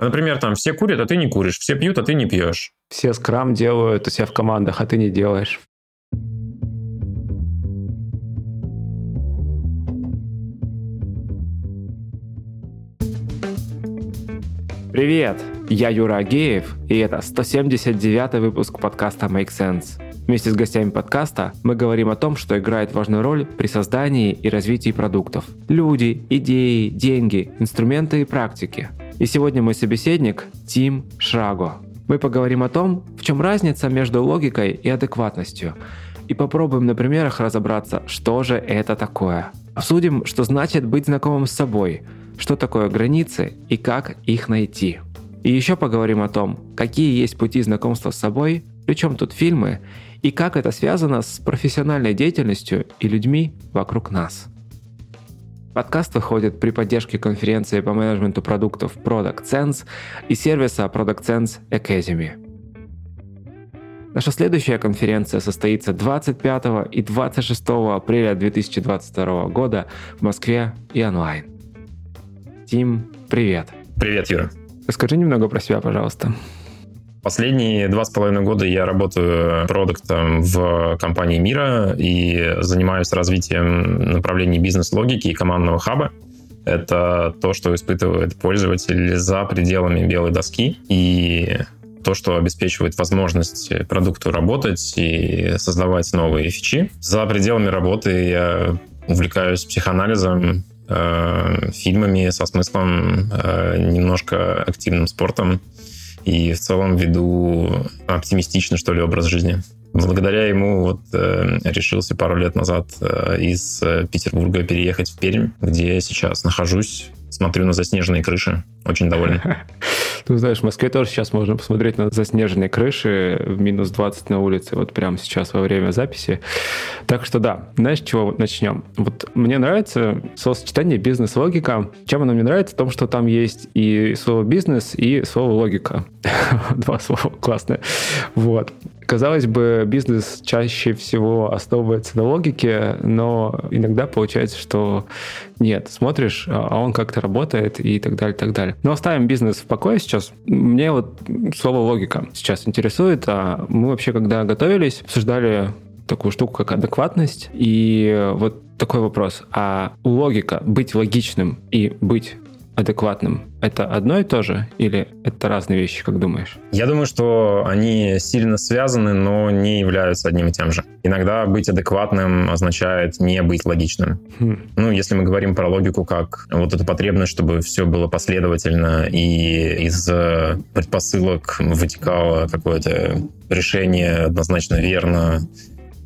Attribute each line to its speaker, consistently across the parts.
Speaker 1: Например, там все курят, а ты не куришь, все пьют, а ты не пьешь.
Speaker 2: Все скрам делают у себя в командах, а ты не делаешь. Привет! Я Юра Агеев, и это 179 выпуск подкаста Make Sense. Вместе с гостями подкаста мы говорим о том, что играет важную роль при создании и развитии продуктов. Люди, идеи, деньги, инструменты и практики. И сегодня мой собеседник Тим Шраго. Мы поговорим о том, в чем разница между логикой и адекватностью, и попробуем на примерах разобраться, что же это такое. Обсудим, что значит быть знакомым с собой, что такое границы и как их найти. И еще поговорим о том, какие есть пути знакомства с собой, причем тут фильмы, и как это связано с профессиональной деятельностью и людьми вокруг нас. Подкаст выходит при поддержке конференции по менеджменту продуктов Product Sense и сервиса Product Sense Academy. Наша следующая конференция состоится 25 и 26 апреля 2022 года в Москве и онлайн. Тим, привет.
Speaker 1: Привет, Юра.
Speaker 2: Расскажи немного про себя, пожалуйста.
Speaker 1: Последние два с половиной года я работаю продуктом в компании Мира и занимаюсь развитием направлений бизнес-логики и командного хаба. Это то, что испытывает пользователь за пределами белой доски и то, что обеспечивает возможность продукту работать и создавать новые фичи. За пределами работы я увлекаюсь психоанализом, э, фильмами со смыслом, э, немножко активным спортом и в целом веду оптимистичный, что ли, образ жизни. Благодаря ему вот э, решился пару лет назад э, из Петербурга переехать в Пермь, где я сейчас нахожусь, смотрю на заснеженные крыши, очень доволен.
Speaker 2: Ну, знаешь, в Москве тоже сейчас можно посмотреть на заснеженные крыши в минус 20 на улице, вот прямо сейчас во время записи. Так что да, знаешь, чего начнем? Вот мне нравится словосочетание бизнес-логика. Чем оно мне нравится? В том, что там есть и слово бизнес, и слово логика. Два слова классные. Вот. Казалось бы, бизнес чаще всего основывается на логике, но иногда получается, что нет, смотришь, а он как-то работает и так далее, так далее. Но оставим бизнес в покое сейчас. Мне вот слово логика сейчас интересует. А мы вообще, когда готовились, обсуждали такую штуку, как адекватность. И вот такой вопрос. А логика, быть логичным и быть адекватным, это одно и то же или это разные вещи, как думаешь?
Speaker 1: Я думаю, что они сильно связаны, но не являются одним и тем же. Иногда быть адекватным означает не быть логичным. Хм. Ну, если мы говорим про логику как вот эту потребность, чтобы все было последовательно и из предпосылок вытекало какое-то решение однозначно верно,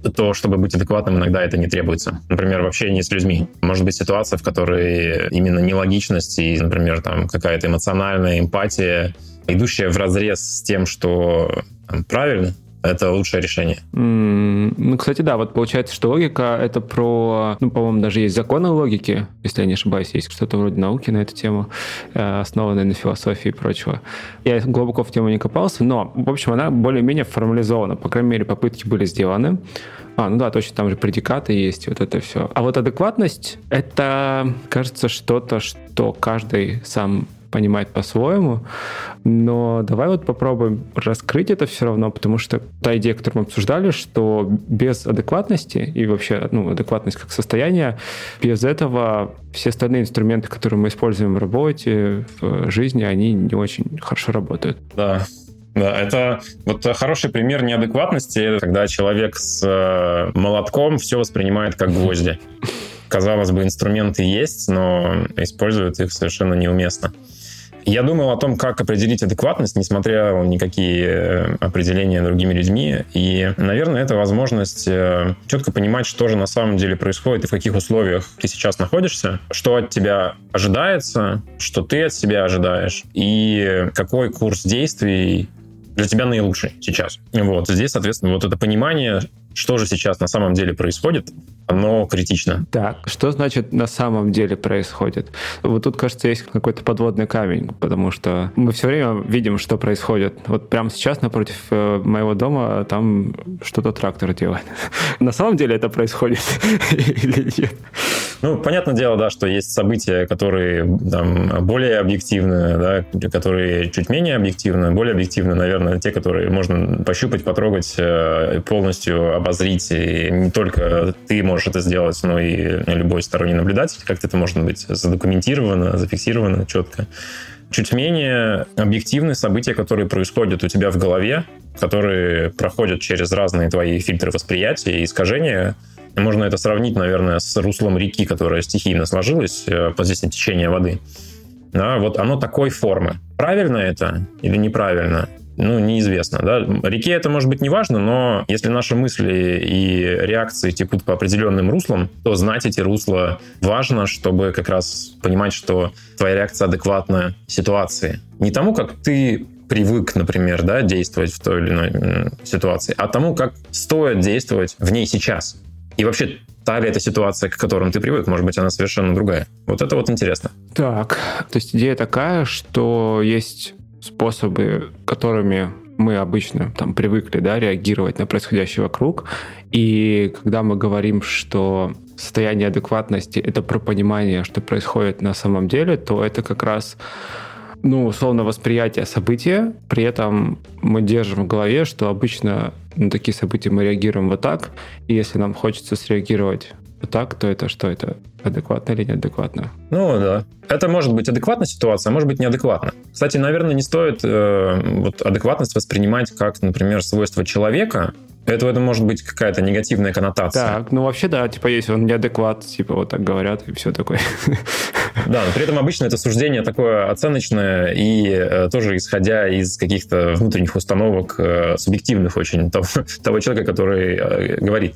Speaker 1: то, чтобы быть адекватным, иногда это не требуется. Например, в общении с людьми. Может быть ситуация, в которой именно нелогичность и, например, там какая-то эмоциональная эмпатия, идущая в разрез с тем, что там, правильно, это лучшее решение.
Speaker 2: Mm, ну, кстати, да, вот получается, что логика — это про... Ну, по-моему, даже есть законы логики, если я не ошибаюсь, есть что-то вроде науки на эту тему, э, основанной на философии и прочего. Я глубоко в тему не копался, но, в общем, она более-менее формализована. По крайней мере, попытки были сделаны. А, ну да, точно, там же предикаты есть, вот это все. А вот адекватность — это, кажется, что-то, что каждый сам понимать по-своему. Но давай вот попробуем раскрыть это все равно, потому что та идея, которую мы обсуждали, что без адекватности и вообще ну, адекватность как состояние, без этого все остальные инструменты, которые мы используем в работе, в жизни, они не очень хорошо работают.
Speaker 1: Да, да, это вот хороший пример неадекватности, когда человек с э, молотком все воспринимает как гвозди. Казалось бы, инструменты есть, но используют их совершенно неуместно. Я думал о том, как определить адекватность, несмотря на никакие э, определения другими людьми. И, наверное, это возможность э, четко понимать, что же на самом деле происходит и в каких условиях ты сейчас находишься, что от тебя ожидается, что ты от себя ожидаешь, и какой курс действий для тебя наилучший сейчас. Вот здесь, соответственно, вот это понимание что же сейчас на самом деле происходит, оно критично.
Speaker 2: Так, что значит на самом деле происходит? Вот тут, кажется, есть какой-то подводный камень, потому что мы все время видим, что происходит. Вот прямо сейчас напротив э, моего дома там что-то трактор делает. На самом деле это происходит или нет?
Speaker 1: Ну, понятное дело, да, что есть события, которые там, более объективны, да, которые чуть менее объективны. Более объективны, наверное, те, которые можно пощупать, потрогать, э, полностью обозрить. И не только ты можешь это сделать, но и любой сторонний наблюдатель. Как-то это может быть задокументировано, зафиксировано четко. Чуть менее объективны события, которые происходят у тебя в голове, которые проходят через разные твои фильтры восприятия и искажения, можно это сравнить, наверное, с руслом реки, которая стихийно сложилась э, под здесь течения воды. Да, вот оно такой формы. Правильно это или неправильно? ну, неизвестно. Да? Реке это может быть не важно, но если наши мысли и реакции текут по определенным руслам, то знать эти русла важно, чтобы как раз понимать, что твоя реакция адекватна ситуации. Не тому, как ты привык, например, да, действовать в той или иной ситуации, а тому, как стоит действовать в ней сейчас. И вообще, та ли эта ситуация, к которым ты привык, может быть, она совершенно другая. Вот это вот интересно.
Speaker 2: Так, то есть идея такая, что есть способы, которыми мы обычно там привыкли да, реагировать на происходящее вокруг. И когда мы говорим, что состояние адекватности — это про понимание, что происходит на самом деле, то это как раз ну, условно, восприятие события. При этом мы держим в голове, что обычно на такие события мы реагируем вот так. И если нам хочется среагировать вот так, то это что? Это адекватно или неадекватно?
Speaker 1: Ну да. Это может быть адекватная ситуация, а может быть неадекватно. Кстати, наверное, не стоит э, вот адекватность воспринимать как, например, свойство человека, это, это может быть какая-то негативная коннотация.
Speaker 2: Так, ну вообще да, типа есть он неадекват, типа вот так говорят и все такое.
Speaker 1: Да, но при этом обычно это суждение такое оценочное и э, тоже исходя из каких-то внутренних установок э, субъективных очень того, того человека, который э, говорит.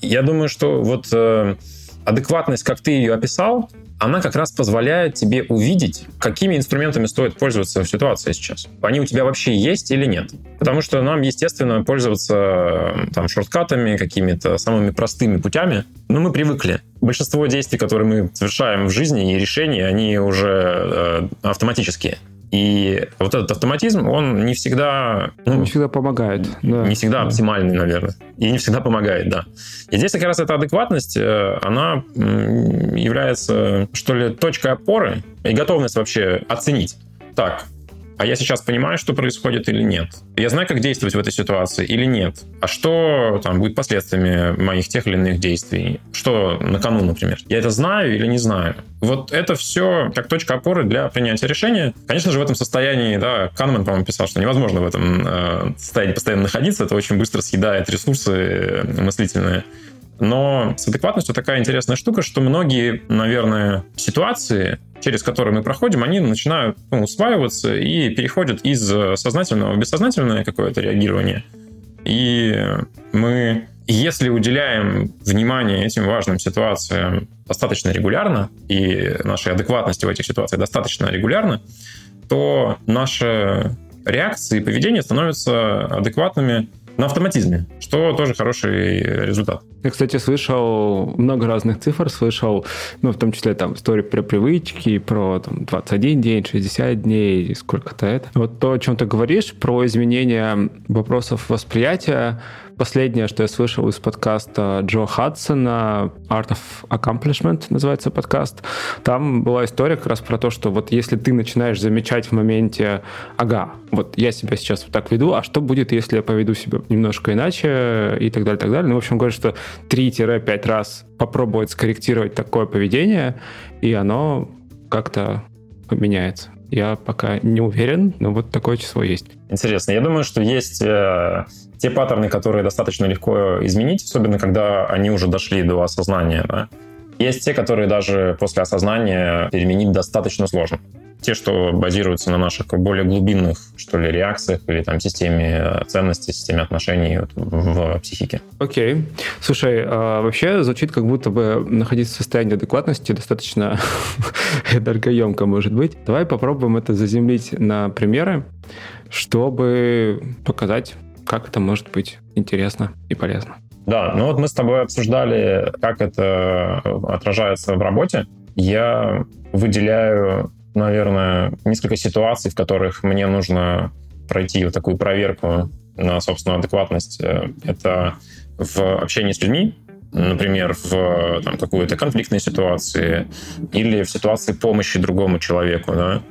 Speaker 1: Я думаю, что вот э, адекватность, как ты ее описал, она как раз позволяет тебе увидеть, какими инструментами стоит пользоваться в ситуации сейчас. Они у тебя вообще есть или нет. Потому что нам, естественно, пользоваться там, шорткатами, какими-то самыми простыми путями, ну, мы привыкли. Большинство действий, которые мы совершаем в жизни и решения, они уже э, автоматические. И вот этот автоматизм, он не всегда...
Speaker 2: Ну, не всегда помогает.
Speaker 1: Да. Не всегда да. оптимальный, наверное. И не всегда помогает, да. И здесь как раз эта адекватность, э, она является, что ли, точкой опоры и готовность вообще оценить. Так, а я сейчас понимаю, что происходит или нет? Я знаю, как действовать в этой ситуации или нет? А что там будет последствиями моих тех или иных действий? Что на кону, например? Я это знаю или не знаю? Вот это все как точка опоры для принятия решения. Конечно же, в этом состоянии, да, Канеман, по-моему, писал, что невозможно в этом э, состоянии постоянно находиться. Это очень быстро съедает ресурсы э, мыслительные. Но с адекватностью такая интересная штука, что многие, наверное, ситуации, через которые мы проходим, они начинают ну, усваиваться и переходят из сознательного в бессознательное какое-то реагирование. И мы, если уделяем внимание этим важным ситуациям достаточно регулярно, и нашей адекватности в этих ситуациях достаточно регулярно, то наши реакции и поведение становятся адекватными на автоматизме, что тоже хороший результат.
Speaker 2: Я, кстати, слышал много разных цифр, слышал, ну, в том числе там истории про привычки, про там, 21 день, 60 дней, сколько-то это. Вот то, о чем ты говоришь, про изменение вопросов восприятия, Последнее, что я слышал из подкаста Джо Хадсона, Art of Accomplishment называется подкаст, там была история как раз про то, что вот если ты начинаешь замечать в моменте, ага, вот я себя сейчас вот так веду, а что будет, если я поведу себя немножко иначе и так далее, так далее. Ну, в общем, говорят, что 3-5 раз попробовать скорректировать такое поведение, и оно как-то поменяется. Я пока не уверен, но вот такое число есть.
Speaker 1: Интересно. Я думаю, что есть э, те паттерны, которые достаточно легко изменить, особенно когда они уже дошли до осознания. Да? Есть те, которые даже после осознания переменить достаточно сложно. Те, что базируются на наших более глубинных, что ли, реакциях или там системе ценностей, системе отношений вот, в психике.
Speaker 2: Окей. Okay. Слушай, а вообще звучит, как будто бы находиться в состоянии адекватности достаточно энергоемко может быть. Давай попробуем это заземлить на примеры, чтобы показать как это может быть интересно и полезно.
Speaker 1: Да, ну вот мы с тобой обсуждали, как это отражается в работе. Я выделяю, наверное, несколько ситуаций, в которых мне нужно пройти вот такую проверку на собственную адекватность. Это в общении с людьми, например, в там, какой-то конфликтной ситуации или в ситуации помощи другому человеку, да,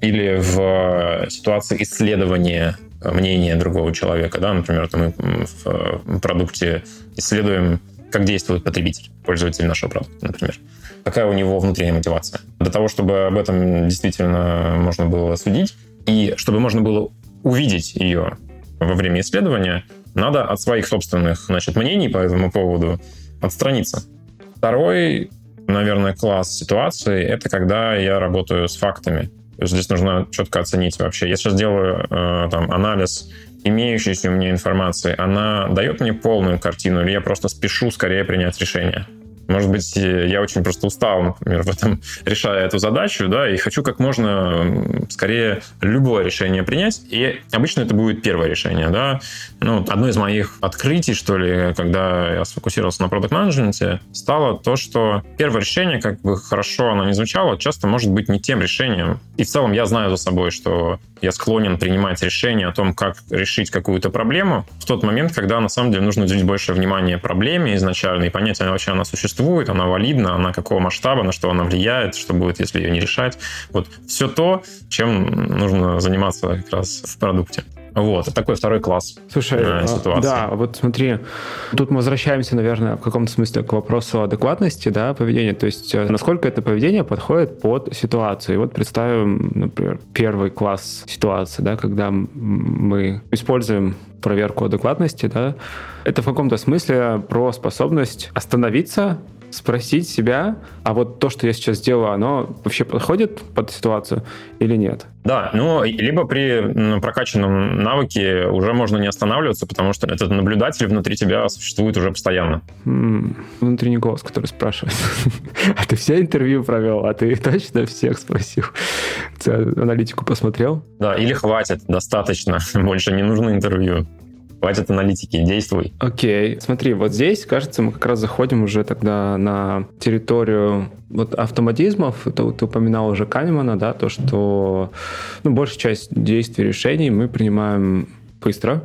Speaker 1: или в ситуации исследования мнения другого человека, да, например, мы в продукте исследуем, как действует потребитель, пользователь нашего продукта, например. Какая у него внутренняя мотивация. Для того, чтобы об этом действительно можно было судить, и чтобы можно было увидеть ее во время исследования, надо от своих собственных значит, мнений по этому поводу отстраниться. Второй, наверное, класс ситуации — это когда я работаю с фактами. Здесь нужно четко оценить вообще. Я сейчас делаю э, там, анализ имеющейся у меня информации. Она дает мне полную картину или я просто спешу скорее принять решение? Может быть, я очень просто устал, например, в этом, решая эту задачу, да, и хочу как можно скорее любое решение принять. И обычно это будет первое решение, да. Ну, одно из моих открытий, что ли, когда я сфокусировался на продукт менеджменте стало то, что первое решение, как бы хорошо оно не звучало, часто может быть не тем решением. И в целом я знаю за собой, что я склонен принимать решение о том, как решить какую-то проблему в тот момент, когда на самом деле нужно уделить больше внимания проблеме изначально и понять, она вообще она существует, она валидна, она какого масштаба, на что она влияет, что будет, если ее не решать. Вот все то, чем нужно заниматься как раз в продукте. Вот, это такой второй класс
Speaker 2: Слушай, э, ситуации. Да, вот смотри, тут мы возвращаемся, наверное, в каком-то смысле к вопросу адекватности, да, поведения. То есть, э, насколько это поведение подходит под ситуацию. И вот представим, например, первый класс ситуации, да, когда мы используем проверку адекватности, да, это в каком-то смысле про способность остановиться, спросить себя, а вот то, что я сейчас делаю, оно вообще подходит под ситуацию или нет?
Speaker 1: Да, ну, либо при прокачанном навыке уже можно не останавливаться, потому что этот наблюдатель внутри тебя существует уже постоянно.
Speaker 2: М-м, внутренний голос, который спрашивает. а ты все интервью провел? А ты точно всех спросил? Аналитику посмотрел?
Speaker 1: Да, или хватит, достаточно. Больше не нужно интервью. Хватит аналитики, действуй.
Speaker 2: Окей. Okay. Смотри, вот здесь, кажется, мы как раз заходим уже тогда на территорию вот автоматизмов. Ты, ты упоминал уже Канемана, да, то, что ну, большая часть действий, решений мы принимаем быстро,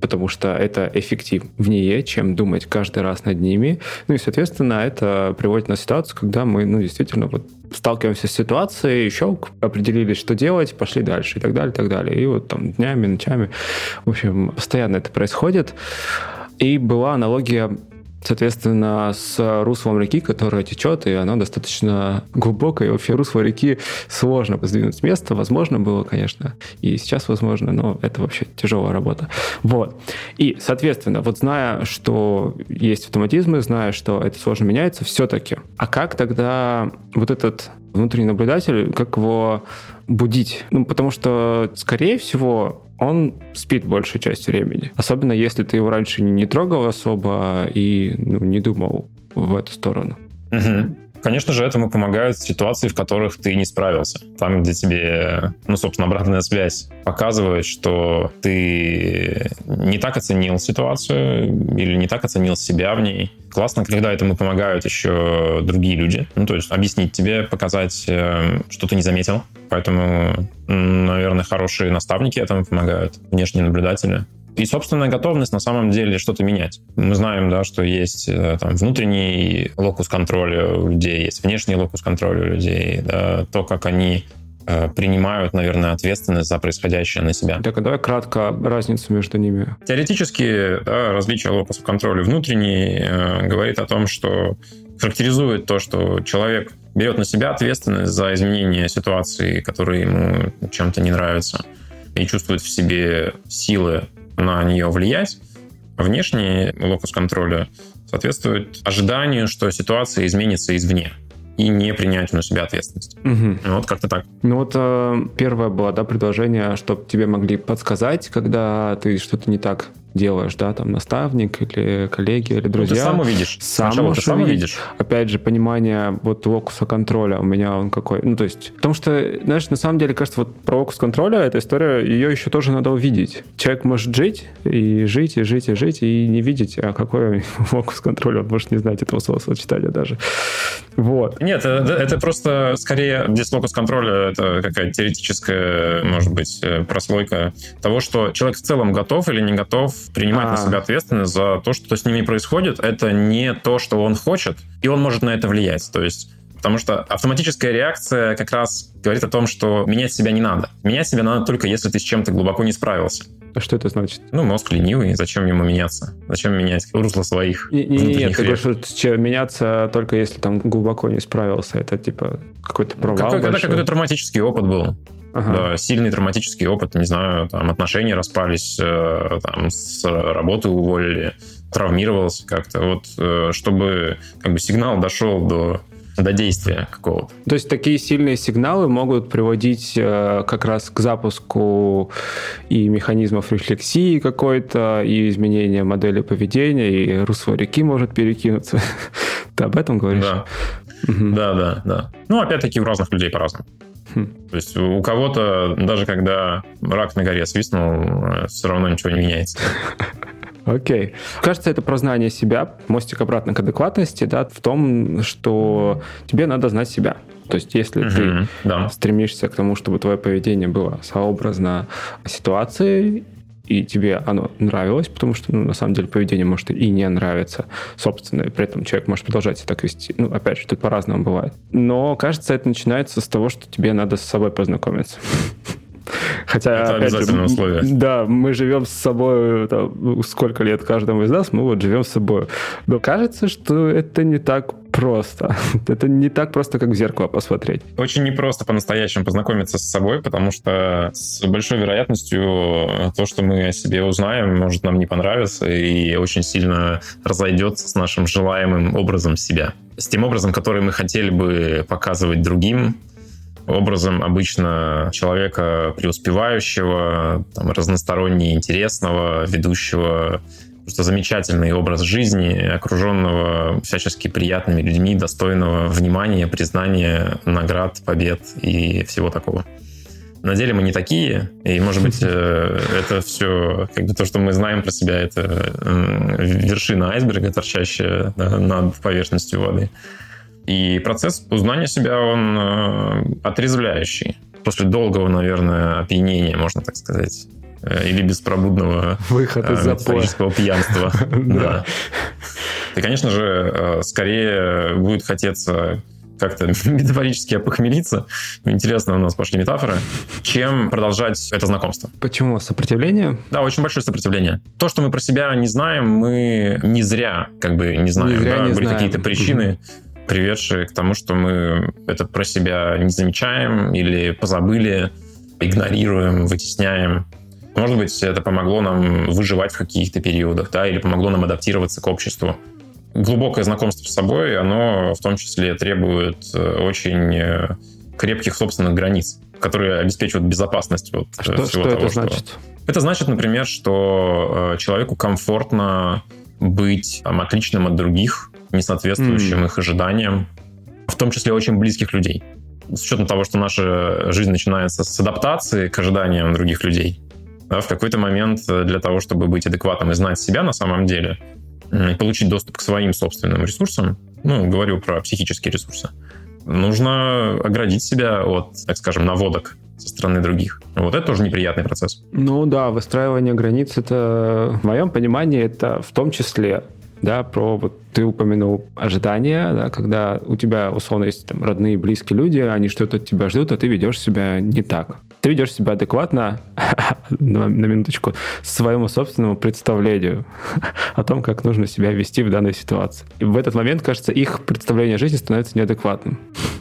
Speaker 2: потому что это эффективнее, чем думать каждый раз над ними. Ну и, соответственно, это приводит нас в ситуацию, когда мы, ну, действительно, вот сталкиваемся с ситуацией, еще определились, что делать, пошли дальше и так далее, и так далее. И вот там днями, ночами, в общем, постоянно это происходит. И была аналогия соответственно, с руслом реки, которая течет, и она достаточно глубокая, и вообще русло реки сложно сдвинуть с места. Возможно было, конечно, и сейчас возможно, но это вообще тяжелая работа. Вот. И, соответственно, вот зная, что есть автоматизмы, зная, что это сложно меняется, все-таки, а как тогда вот этот внутренний наблюдатель, как его будить? Ну, потому что, скорее всего, он спит большую часть времени. Особенно если ты его раньше не трогал особо и ну, не думал в эту сторону.
Speaker 1: Угу. Конечно же, этому помогают ситуации, в которых ты не справился. Там, где тебе, ну, собственно, обратная связь показывает, что ты не так оценил ситуацию или не так оценил себя в ней. Классно, когда этому помогают еще другие люди. Ну, то есть объяснить тебе, показать, э, что ты не заметил. Поэтому, наверное, хорошие наставники этому помогают, внешние наблюдатели. И собственная готовность на самом деле что-то менять. Мы знаем, да, что есть э, там, внутренний локус контроля у людей, есть внешний локус контроля у людей, да, то, как они э, принимают, наверное, ответственность за происходящее на себя.
Speaker 2: Так, а давай кратко разницу между ними.
Speaker 1: Теоретически да, различие локуса контроля внутренний э, говорит о том, что характеризует то, что человек берет на себя ответственность за изменение ситуации, которые ему чем-то не нравятся, и чувствует в себе силы на нее влиять. Внешний локус контроля соответствует ожиданию, что ситуация изменится извне и не принять на себя ответственность. Угу. Вот как-то так.
Speaker 2: Ну вот э, первое было, да, предложение, чтобы тебе могли подсказать, когда ты что-то не так делаешь, да, там наставник или коллеги или друзья. Ну, ты
Speaker 1: сам увидишь.
Speaker 2: Сам Сначала ты сам увидишь. Опять же, понимание вот локуса контроля у меня он какой. Ну, то есть, потому что, знаешь, на самом деле, кажется, вот про локус контроля, эта история, ее еще тоже надо увидеть. Человек может жить и жить, и жить, и жить, и не видеть, а какой локус контроля, он может не знать этого словосочетания даже. Вот.
Speaker 1: Нет, это, это просто скорее здесь локус контроля, это какая-то теоретическая, может быть, э, прослойка того, что человек в целом готов или не готов принимать а. на себя ответственность за то, что с ними происходит. Это не то, что он хочет, и он может на это влиять. То есть Потому что автоматическая реакция как раз говорит о том, что менять себя не надо. Менять себя надо только если ты с чем-то глубоко не справился.
Speaker 2: А что это значит?
Speaker 1: Ну, мозг ленивый, зачем ему меняться? Зачем менять русло своих
Speaker 2: не, не, Нет, ты говоришь, что меняться только если там глубоко не справился. Это типа какой-то провал
Speaker 1: Какой, Когда какой-то травматический опыт был. Ага. Да, сильный травматический опыт, не знаю, там отношения распались, э, там с работы уволили, травмировался как-то. Вот э, чтобы как бы сигнал дошел до до действия какого-то.
Speaker 2: То есть такие сильные сигналы могут приводить э, как раз к запуску и механизмов рефлексии какой-то, и изменения модели поведения, и русло реки может перекинуться. Ты об этом говоришь?
Speaker 1: Да. Угу. Да, да, да. Ну, опять-таки, у разных людей по-разному. Хм. То есть у кого-то, даже когда рак на горе свистнул, э, все равно ничего не меняется.
Speaker 2: Окей. Кажется, это про знание себя, мостик обратно к адекватности, да, в том, что тебе надо знать себя. То есть, если угу, ты да. стремишься к тому, чтобы твое поведение было сообразно ситуации, и тебе оно нравилось, потому что, ну, на самом деле, поведение может и не нравиться, собственно, и при этом человек может продолжать себя так вести. Ну, опять же, тут по-разному бывает. Но, кажется, это начинается с того, что тебе надо с собой познакомиться. Хотя,
Speaker 1: это опять же, условие.
Speaker 2: Да, мы живем с собой, там, сколько лет каждому из нас, мы вот живем с собой. Но кажется, что это не так просто. Это не так просто, как в зеркало посмотреть.
Speaker 1: Очень непросто по-настоящему познакомиться с собой, потому что с большой вероятностью то, что мы о себе узнаем, может нам не понравиться и очень сильно разойдется с нашим желаемым образом себя. С тем образом, который мы хотели бы показывать другим, образом обычно человека преуспевающего, там, разносторонне интересного, ведущего просто замечательный образ жизни, окруженного всячески приятными людьми, достойного внимания, признания, наград, побед и всего такого. На деле мы не такие, и, может быть, э, это все, как бы то, что мы знаем про себя, это вершина айсберга, торчащая над поверхностью воды. И процесс узнания себя, он э, отрезвляющий. После долгого, наверное, опьянения, можно так сказать. Э, или беспробудного
Speaker 2: Выход из
Speaker 1: э, пьянства. Да. И, конечно же, э, скорее будет хотеться как-то метафорически опохмелиться, интересно у нас пошли метафоры, чем продолжать это знакомство.
Speaker 2: Почему? Сопротивление?
Speaker 1: Да, очень большое сопротивление. То, что мы про себя не знаем, мы не зря как бы не знаем. Не зря да? не Были какие-то причины, приведшие к тому, что мы это про себя не замечаем или позабыли, игнорируем, вытесняем. Может быть, это помогло нам выживать в каких-то периодах, да, или помогло нам адаптироваться к обществу. Глубокое знакомство с собой, оно в том числе требует э, очень э, крепких собственных границ, которые обеспечивают безопасность вот
Speaker 2: а что, всего что того, это что... значит?
Speaker 1: Это значит, например, что э, человеку комфортно быть там, отличным от других, не соответствующим mm. их ожиданиям, в том числе очень близких людей. С учетом того, что наша жизнь начинается с адаптации к ожиданиям других людей, да, в какой-то момент для того, чтобы быть адекватным и знать себя на самом деле, получить доступ к своим собственным ресурсам, ну, говорю про психические ресурсы, нужно оградить себя от, так скажем, наводок со стороны других. Вот это тоже неприятный процесс.
Speaker 2: Ну да, выстраивание границ, это, в моем понимании, это в том числе да, про вот ты упомянул ожидания, да, когда у тебя условно есть там родные, близкие люди, они что-то от тебя ждут, а ты ведешь себя не так. Ты ведешь себя адекватно, на, минуточку, своему собственному представлению о том, как нужно себя вести в данной ситуации. И в этот момент, кажется, их представление жизни становится неадекватным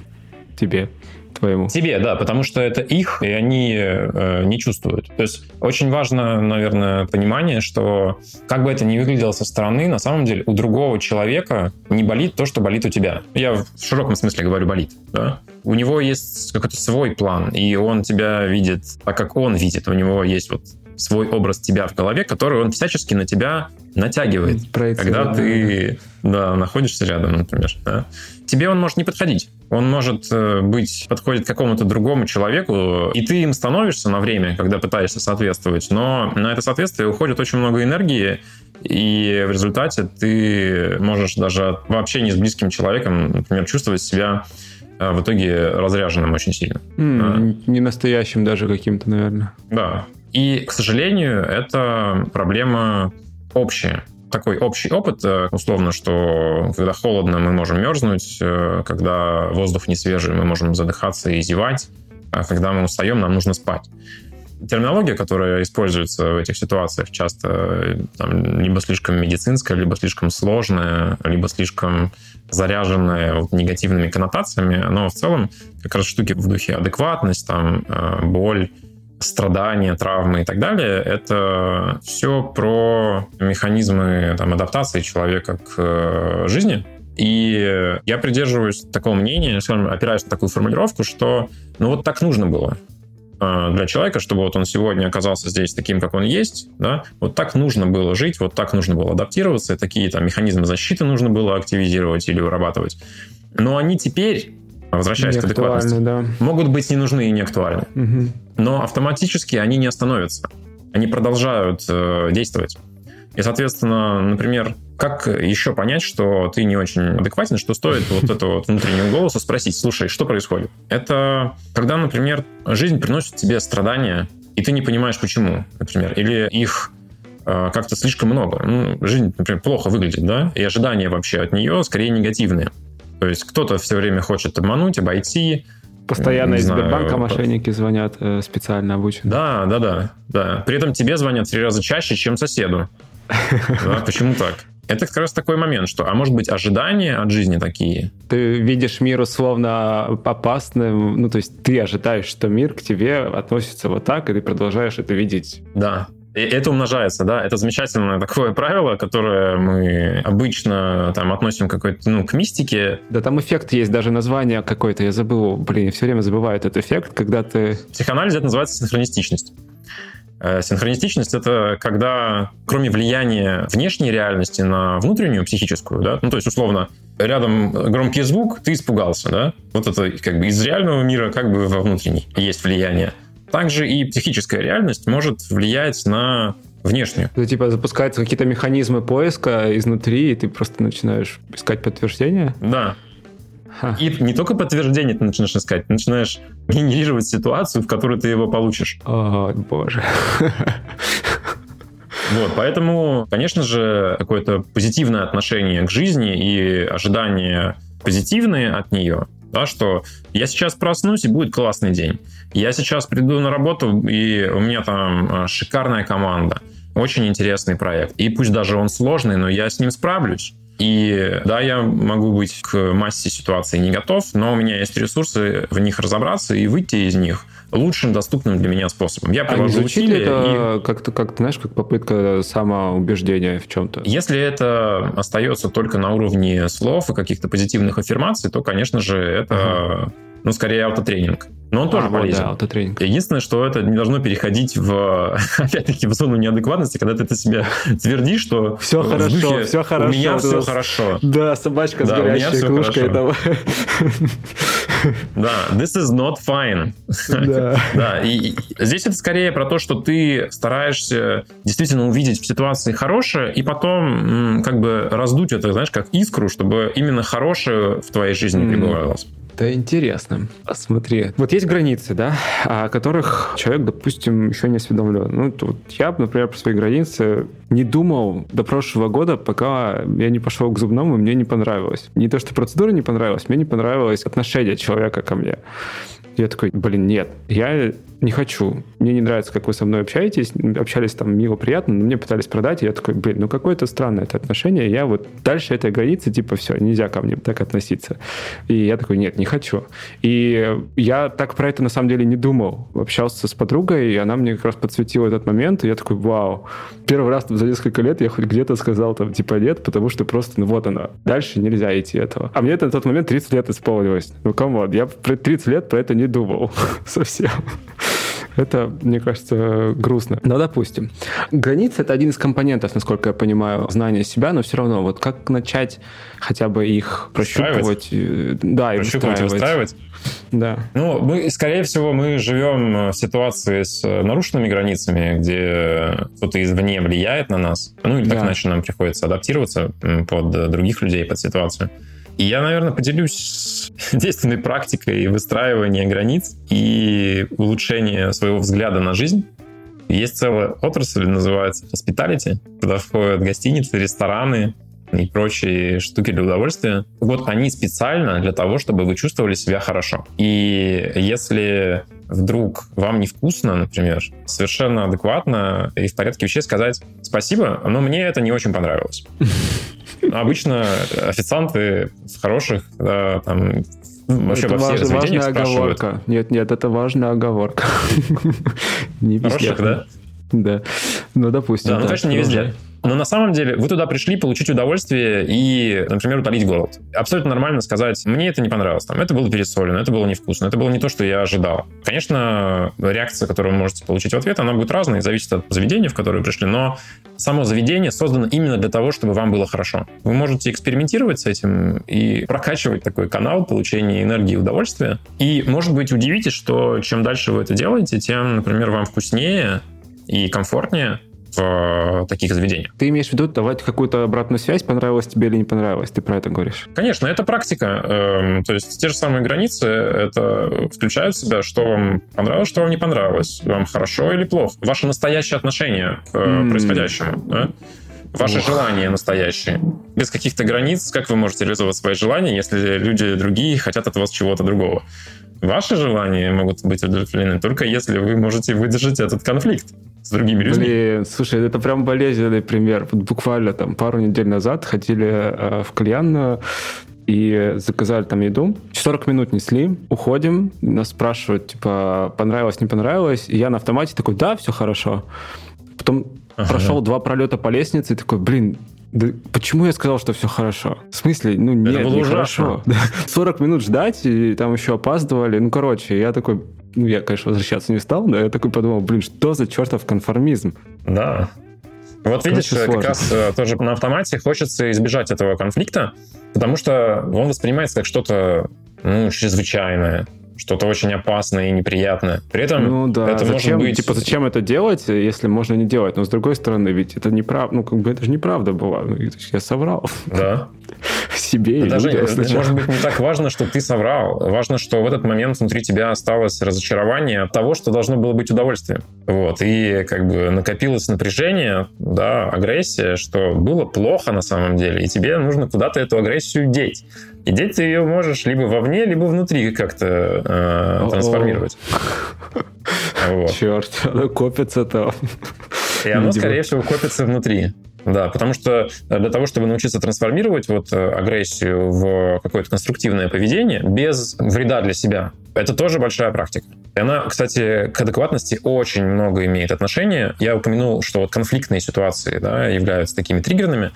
Speaker 2: тебе твоему.
Speaker 1: Тебе, да, потому что это их, и они э, не чувствуют. То есть очень важно, наверное, понимание, что как бы это ни выглядело со стороны, на самом деле у другого человека не болит то, что болит у тебя. Я в широком смысле говорю болит. Да? У него есть какой-то свой план, и он тебя видит так, как он видит. У него есть вот свой образ тебя в голове, который он всячески на тебя натягивает, когда ты да, находишься рядом, например. Да. Тебе он может не подходить. Он может э, быть, подходит какому-то другому человеку, и ты им становишься на время, когда пытаешься соответствовать, но на это соответствие уходит очень много энергии, и в результате ты можешь даже вообще не с близким человеком, например, чувствовать себя э, в итоге разряженным очень сильно.
Speaker 2: Mm, да. Не настоящим даже каким-то, наверное.
Speaker 1: Да. И, к сожалению, это проблема общая. Такой общий опыт, э, условно, что когда холодно, мы можем мерзнуть, э, когда воздух не свежий, мы можем задыхаться и зевать, а когда мы устаем, нам нужно спать терминология, которая используется в этих ситуациях, часто там, либо слишком медицинская, либо слишком сложная, либо слишком заряженная вот, негативными коннотациями, но в целом как раз штуки в духе адекватность, там, э, боль, страдания, травмы и так далее, это все про механизмы там, адаптации человека к э, жизни. И я придерживаюсь такого мнения, скажем, опираюсь на такую формулировку, что ну вот так нужно было. А, для человека, чтобы вот он сегодня оказался здесь таким, как он есть, да, вот так нужно было жить, вот так нужно было адаптироваться, такие там механизмы защиты нужно было активизировать или вырабатывать. Но они теперь, возвращаясь к адекватности, да. могут быть не нужны и не актуальны. Угу. Но автоматически они не остановятся. Они продолжают э, действовать. И, соответственно, например, как еще понять, что ты не очень адекватен, что стоит вот этого внутреннего голоса спросить, слушай, что происходит? Это когда, например, жизнь приносит тебе страдания, и ты не понимаешь, почему, например, или их э, как-то слишком много. Ну, жизнь, например, плохо выглядит, да, и ожидания вообще от нее скорее негативные. То есть кто-то все время хочет обмануть, обойти,
Speaker 2: Постоянно из Сбербанка мошенники звонят э, специально обученные.
Speaker 1: Да, да, да, да. При этом тебе звонят три раза чаще, чем соседу. Да, почему так? Это как раз такой момент, что, а может быть, ожидания от жизни такие?
Speaker 2: Ты видишь мир условно опасным, ну, то есть ты ожидаешь, что мир к тебе относится вот так, и ты продолжаешь это видеть.
Speaker 1: Да, и это умножается, да, это замечательное такое правило, которое мы обычно там относим какой-то, ну, к мистике.
Speaker 2: Да, там эффект есть, даже название какое-то, я забыл, блин, все время забываю этот эффект, когда ты...
Speaker 1: Психоанализ это называется синхронистичность. Э, синхронистичность — это когда, кроме влияния внешней реальности на внутреннюю психическую, да, ну, то есть, условно, рядом громкий звук, ты испугался, да, вот это как бы из реального мира как бы во внутренний есть влияние. Также и психическая реальность может влиять на внешнюю.
Speaker 2: Это типа запускаются какие-то механизмы поиска изнутри, и ты просто начинаешь искать подтверждение?
Speaker 1: Да. И не только подтверждение ты начинаешь искать, ты начинаешь генерировать ситуацию, в которой ты его получишь.
Speaker 2: О, боже.
Speaker 1: Вот, поэтому, конечно же, какое-то позитивное отношение к жизни и ожидания позитивные от нее, да, что я сейчас проснусь, и будет классный день. Я сейчас приду на работу, и у меня там а, шикарная команда, очень интересный проект. И пусть даже он сложный, но я с ним справлюсь. И да, я могу быть к массе ситуаций не готов, но у меня есть ресурсы в них разобраться и выйти из них лучшим доступным для меня способом. Я
Speaker 2: привожу а усилия. Это и... как-то, как знаешь, как попытка самоубеждения в чем-то.
Speaker 1: Если это остается только на уровне слов и каких-то позитивных аффирмаций, то, конечно же, это ага ну, скорее аутотренинг. Но он а, тоже полезен. Да,
Speaker 2: аутотренинг.
Speaker 1: Единственное, что это не должно переходить в, опять-таки, в зону неадекватности, когда ты это себе твердишь, что
Speaker 2: все хорошо, духе, все хорошо. У
Speaker 1: меня все хорошо.
Speaker 2: Да, собачка да, с горящей кружкой.
Speaker 1: Да, this is not fine. Да. да, и здесь это скорее про то, что ты стараешься действительно увидеть в ситуации хорошее, и потом как бы раздуть это, знаешь, как искру, чтобы именно хорошее в твоей жизни прибавилось.
Speaker 2: Это интересно. Смотри, вот есть границы, да, о которых человек, допустим, еще не осведомлен. Ну, вот я, например, про свои границы не думал до прошлого года, пока я не пошел к зубному, и мне не понравилось. Не то, что процедура не понравилась, мне не понравилось отношение человека ко мне. Я такой, блин, нет, я не хочу. Мне не нравится, как вы со мной общаетесь. Общались там мило, приятно, но мне пытались продать. И я такой, блин, ну какое-то странное это отношение. Я вот дальше этой границы, типа, все, нельзя ко мне так относиться. И я такой, нет, не хочу. И я так про это на самом деле не думал. Общался с подругой, и она мне как раз подсветила этот момент. И я такой, вау. Первый раз за несколько лет я хоть где-то сказал там, типа, нет, потому что просто, ну вот она. Дальше нельзя идти этого. А мне это на тот момент 30 лет исполнилось. Ну, come on, я про 30 лет про это не думал совсем. Это, мне кажется, грустно. Но допустим. Границы — это один из компонентов, насколько я понимаю, знания себя, но все равно вот как начать хотя бы их прощупывать? Э, да,
Speaker 1: и выстраивать. выстраивать?
Speaker 2: Да.
Speaker 1: Ну, мы, скорее всего, мы живем в ситуации с нарушенными границами, где кто-то извне влияет на нас. Ну, или так да. иначе нам приходится адаптироваться под других людей, под ситуацию. И я, наверное, поделюсь действенной практикой выстраивания границ и улучшения своего взгляда на жизнь. Есть целая отрасль, называется hospitality, куда входят гостиницы, рестораны и прочие штуки для удовольствия. Вот они специально для того, чтобы вы чувствовали себя хорошо. И если вдруг вам невкусно, например, совершенно адекватно и в порядке вещей сказать спасибо, но мне это не очень понравилось. Обычно официанты в хороших, да, там, вообще это во всех заведениях важная
Speaker 2: оговорка. Нет, нет, это важная оговорка.
Speaker 1: Не везде. Хороших, да?
Speaker 2: Да. Ну, допустим.
Speaker 1: Да, ну, конечно, не везде. Но на самом деле вы туда пришли получить удовольствие и, например, утолить голод. Абсолютно нормально сказать, мне это не понравилось, там, это было пересолено, это было невкусно, это было не то, что я ожидал. Конечно, реакция, которую вы можете получить в ответ, она будет разной, зависит от заведения, в которое вы пришли, но само заведение создано именно для того, чтобы вам было хорошо. Вы можете экспериментировать с этим и прокачивать такой канал получения энергии и удовольствия. И, может быть, удивитесь, что чем дальше вы это делаете, тем, например, вам вкуснее и комфортнее, в таких заведениях.
Speaker 2: Ты имеешь в виду давать какую-то обратную связь, понравилось тебе или не понравилось? Ты про это говоришь?
Speaker 1: Конечно, это практика. Эм, то есть те же самые границы, это включают в себя, что вам понравилось, что вам не понравилось. Вам хорошо или плохо. Ваше настоящее отношение к mm. происходящему. Да? Ваши Ох. желания настоящие. Без каких-то границ, как вы можете реализовать свои желания, если люди другие хотят от вас чего-то другого? Ваши желания могут быть удовлетворены только если вы можете выдержать этот конфликт с другими людьми.
Speaker 2: Блин, слушай, это прям болезненный пример. Вот буквально там пару недель назад ходили э, в кальянную и заказали там еду. 40 минут несли, уходим, нас спрашивают, типа, понравилось, не понравилось. И я на автомате такой, да, все хорошо. Потом ага. прошел два пролета по лестнице и такой, блин, да почему я сказал, что все хорошо? В смысле, ну нет, Это было не хорошо. 40 минут ждать, и там еще опаздывали. Ну, короче, я такой, ну, я, конечно, возвращаться не стал, но я такой подумал, блин, что за чертов конформизм?
Speaker 1: Да. Вот видишь, как раз э, тоже на автомате хочется избежать этого конфликта, потому что он воспринимается как что-то ну, чрезвычайное, что-то очень опасное и неприятное. При этом ну, да. это
Speaker 2: зачем,
Speaker 1: может быть...
Speaker 2: Типа, зачем это делать, если можно не делать? Но с другой стороны, ведь это неправда, ну, как бы это же неправда была. Ну, я соврал.
Speaker 1: Да.
Speaker 2: Себе и
Speaker 1: Даже, может быть, не так важно, что ты соврал. Важно, что в этот момент внутри тебя осталось разочарование от того, что должно было быть удовольствием. Вот. И как бы накопилось напряжение, да, агрессия, что было плохо на самом деле, и тебе нужно куда-то эту агрессию деть. И деть ты ее можешь либо вовне, либо внутри как-то э, трансформировать.
Speaker 2: Вот. Черт, оно копится там.
Speaker 1: И оно, скорее всего, копится внутри. Да, потому что для того, чтобы научиться трансформировать вот э, агрессию в какое-то конструктивное поведение без вреда для себя, это тоже большая практика. И она, кстати, к адекватности очень много имеет отношения. Я упомянул, что вот конфликтные ситуации да, являются такими триггерными.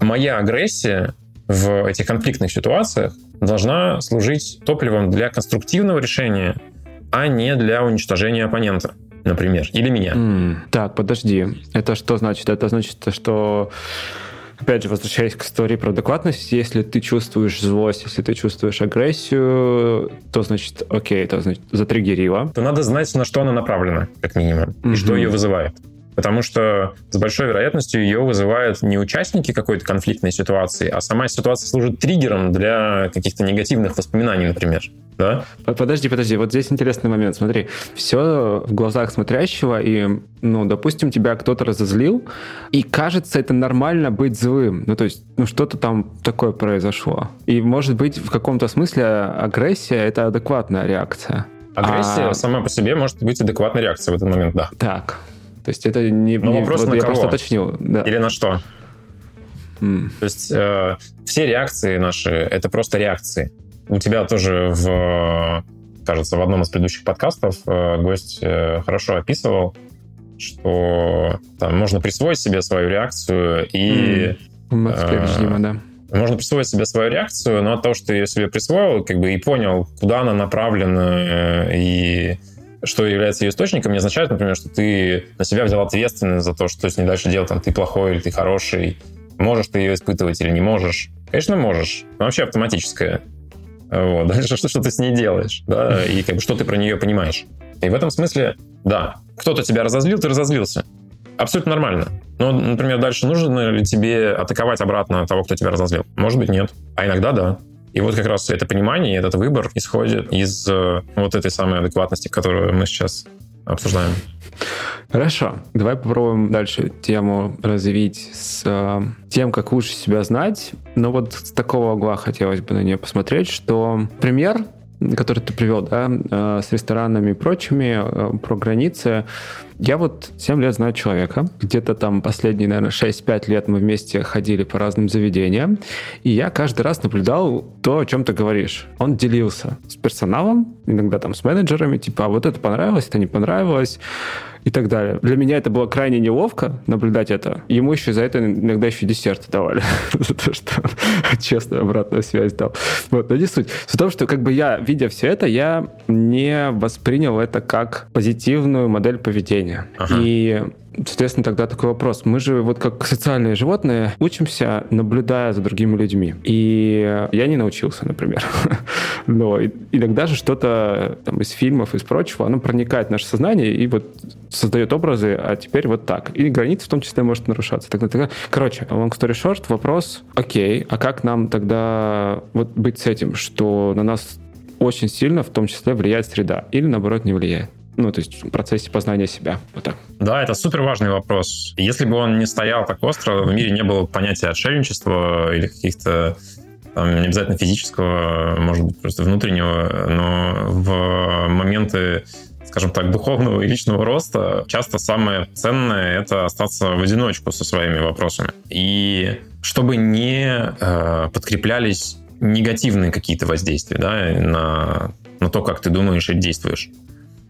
Speaker 1: Моя агрессия в этих конфликтных ситуациях должна служить топливом для конструктивного решения, а не для уничтожения оппонента, например, или меня.
Speaker 2: Mm, так, подожди. Это что значит? Это значит, что опять же, возвращаясь к истории про адекватность, если ты чувствуешь злость, если ты чувствуешь агрессию, то значит, окей, то значит, затриггерила.
Speaker 1: То надо знать, на что она направлена, как минимум, mm-hmm. и что ее вызывает. Потому что с большой вероятностью ее вызывают не участники какой-то конфликтной ситуации, а сама ситуация служит триггером для каких-то негативных воспоминаний, например. Да?
Speaker 2: Подожди, подожди, вот здесь интересный момент. Смотри, все в глазах смотрящего, и, ну, допустим, тебя кто-то разозлил, и кажется, это нормально быть злым. Ну, то есть, ну, что-то там такое произошло. И, может быть, в каком-то смысле агрессия — это адекватная реакция.
Speaker 1: Агрессия а... сама по себе может быть адекватной реакцией в этот момент, да.
Speaker 2: Так, то есть это не... Не,
Speaker 1: вопрос вот на
Speaker 2: я
Speaker 1: кого?
Speaker 2: просто уточнил. Да.
Speaker 1: Или на что? Mm. То есть э, все реакции наши — это просто реакции. У тебя тоже в, кажется, в одном из предыдущих подкастов э, гость э, хорошо описывал, что там можно присвоить себе свою реакцию и...
Speaker 2: Mm. Э, да.
Speaker 1: Можно присвоить себе свою реакцию, но от того, что ты ее себе присвоил, как бы и понял, куда она направлена, э, и что является ее источником, не означает, например, что ты на себя взял ответственность за то, что с ней дальше делать, там, ты плохой или ты хороший, можешь ты ее испытывать или не можешь. Конечно, можешь. Но вообще автоматическое. Вот. Дальше что, что ты с ней делаешь, да, и как бы что ты про нее понимаешь. И в этом смысле, да, кто-то тебя разозлил, ты разозлился. Абсолютно нормально. Но, например, дальше нужно ли тебе атаковать обратно того, кто тебя разозлил? Может быть, нет. А иногда да. И вот как раз это понимание, этот выбор исходит из э, вот этой самой адекватности, которую мы сейчас обсуждаем.
Speaker 2: Хорошо, давай попробуем дальше тему развить с э, тем, как лучше себя знать. Но вот с такого угла хотелось бы на нее посмотреть, что пример который ты привел, да, э, с ресторанами и прочими, э, про границы. Я вот 7 лет знаю человека. Где-то там последние, наверное, 6-5 лет мы вместе ходили по разным заведениям. И я каждый раз наблюдал то, о чем ты говоришь. Он делился с персоналом, иногда там с менеджерами, типа, а вот это понравилось, это не понравилось и так далее. Для меня это было крайне неловко наблюдать это. Ему еще за это иногда еще десерт давали. За то, что честную обратную связь дал. Вот, но не суть. Суть в том, что как бы я, видя все это, я не воспринял это как позитивную модель поведения. И Соответственно, тогда такой вопрос. Мы же вот как социальные животные учимся, наблюдая за другими людьми. И я не научился, например. Но иногда же что-то там из фильмов, из прочего, оно проникает в наше сознание и вот создает образы, а теперь вот так. И границы в том числе может нарушаться. Тогда, тогда... Короче, long story short, вопрос, окей, а как нам тогда вот быть с этим, что на нас очень сильно в том числе влияет среда или наоборот не влияет? Ну, то есть в процессе познания себя. Вот так.
Speaker 1: Да, это супер важный вопрос. Если бы он не стоял так остро, в мире не было понятия отшельничества или каких-то там, не обязательно физического, может быть, просто внутреннего, но в моменты скажем так, духовного и личного роста, часто самое ценное — это остаться в одиночку со своими вопросами. И чтобы не э, подкреплялись негативные какие-то воздействия да, на, на то, как ты думаешь и действуешь.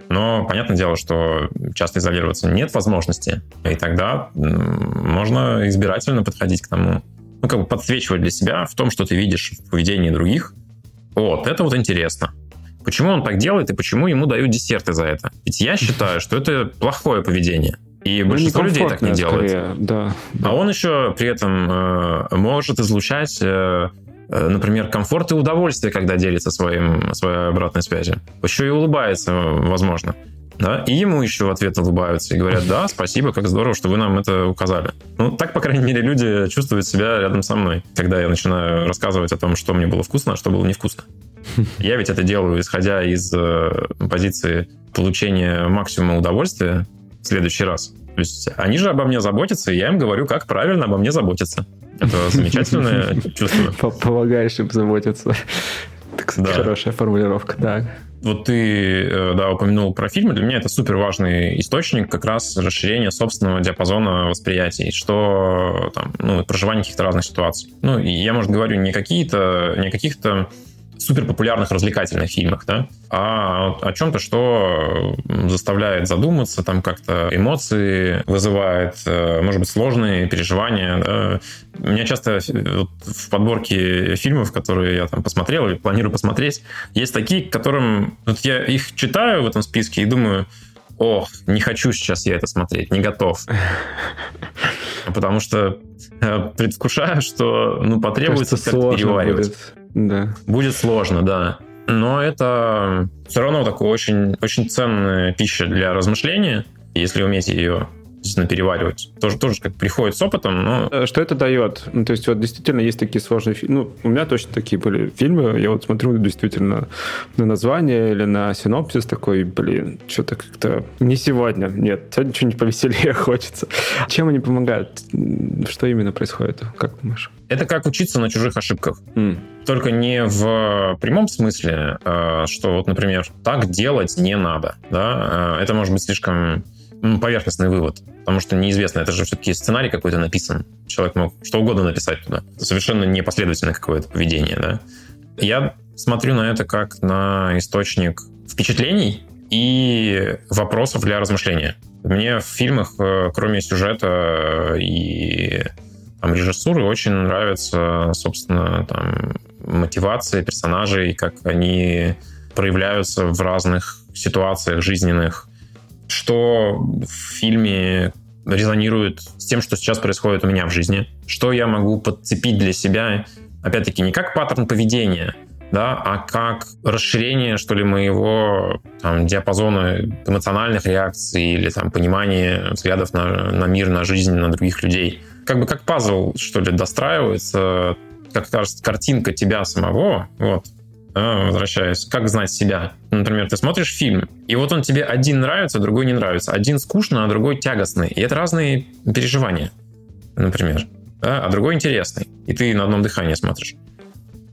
Speaker 1: Но понятное дело, что часто изолироваться нет возможности, и тогда можно избирательно подходить к тому, ну, как бы подсвечивать для себя в том, что ты видишь в поведении других. Вот, это вот интересно. Почему он так делает и почему ему дают десерты за это? Ведь я считаю, что это плохое поведение. И ну, большинство людей так не делают. Скорее, да, да. А он еще при этом э, может излучать э, Э, например, комфорт и удовольствие, когда делится своим, своей обратной связью. Еще и улыбается, возможно. Да? И ему еще в ответ улыбаются и говорят, да, спасибо, как здорово, что вы нам это указали. Ну, так, по крайней мере, люди чувствуют себя рядом со мной, когда я начинаю рассказывать о том, что мне было вкусно, а что было невкусно. Я ведь это делаю, исходя из э, позиции получения максимума удовольствия в следующий раз. То есть они же обо мне заботятся, и я им говорю, как правильно обо мне заботиться. Это замечательное чувство.
Speaker 2: Помогаешь им заботиться. Да. Хорошая формулировка, да.
Speaker 1: Вот ты, э, да, упомянул про фильмы. Для меня это супер важный источник как раз расширения собственного диапазона восприятий, что там, ну, проживание каких-то разных ситуаций. Ну, и я, может, говорю не какие-то, не каких-то супер популярных развлекательных фильмах, да, а о чем-то, что заставляет задуматься, там как-то эмоции вызывает, э, может быть, сложные переживания. Да. У меня часто вот, в подборке фильмов, которые я там посмотрел или планирую посмотреть, есть такие, которым вот я их читаю в этом списке и думаю, ох, не хочу сейчас я это смотреть, не готов. Потому что э, предвкушаю, что ну, потребуется как-то переваривать. Будет.
Speaker 2: Да.
Speaker 1: Будет сложно, да. Но это все равно такая очень, очень ценная пища для размышления, если уметь ее действительно переваривать. Тоже, тоже как приходит с опытом, но...
Speaker 2: Э, что это дает? Ну, то есть вот действительно есть такие сложные фильмы. Ну, у меня точно такие были фильмы. Я вот смотрю действительно на название или на синопсис такой, блин, что-то как-то не сегодня. Нет, сегодня что-нибудь повеселее хочется. Чем они помогают? Что именно происходит? Как думаешь?
Speaker 1: Это как учиться на чужих ошибках. Mm. Только не в прямом смысле, э, что вот, например, так делать не надо. Да? Э, это может быть слишком поверхностный вывод, потому что неизвестно, это же все-таки сценарий какой-то написан. Человек мог что угодно написать туда. Совершенно непоследовательное какое-то поведение, да. Я смотрю на это как на источник впечатлений и вопросов для размышления. Мне в фильмах, э, кроме сюжета и там, режиссуры, очень нравится, собственно, там, мотивация персонажей, как они проявляются в разных ситуациях жизненных, что в фильме резонирует с тем, что сейчас происходит у меня в жизни, что я могу подцепить для себя, опять-таки, не как паттерн поведения, да, а как расширение, что ли, моего там, диапазона эмоциональных реакций или там понимания взглядов на, на мир, на жизнь, на других людей. Как бы как пазл, что ли, достраивается, как кажется, картинка тебя самого, вот, возвращаясь, как знать себя. Например, ты смотришь фильм, и вот он тебе один нравится, другой не нравится. Один скучно, а другой тягостный. И это разные переживания, например. Да? А другой интересный. И ты на одном дыхании смотришь.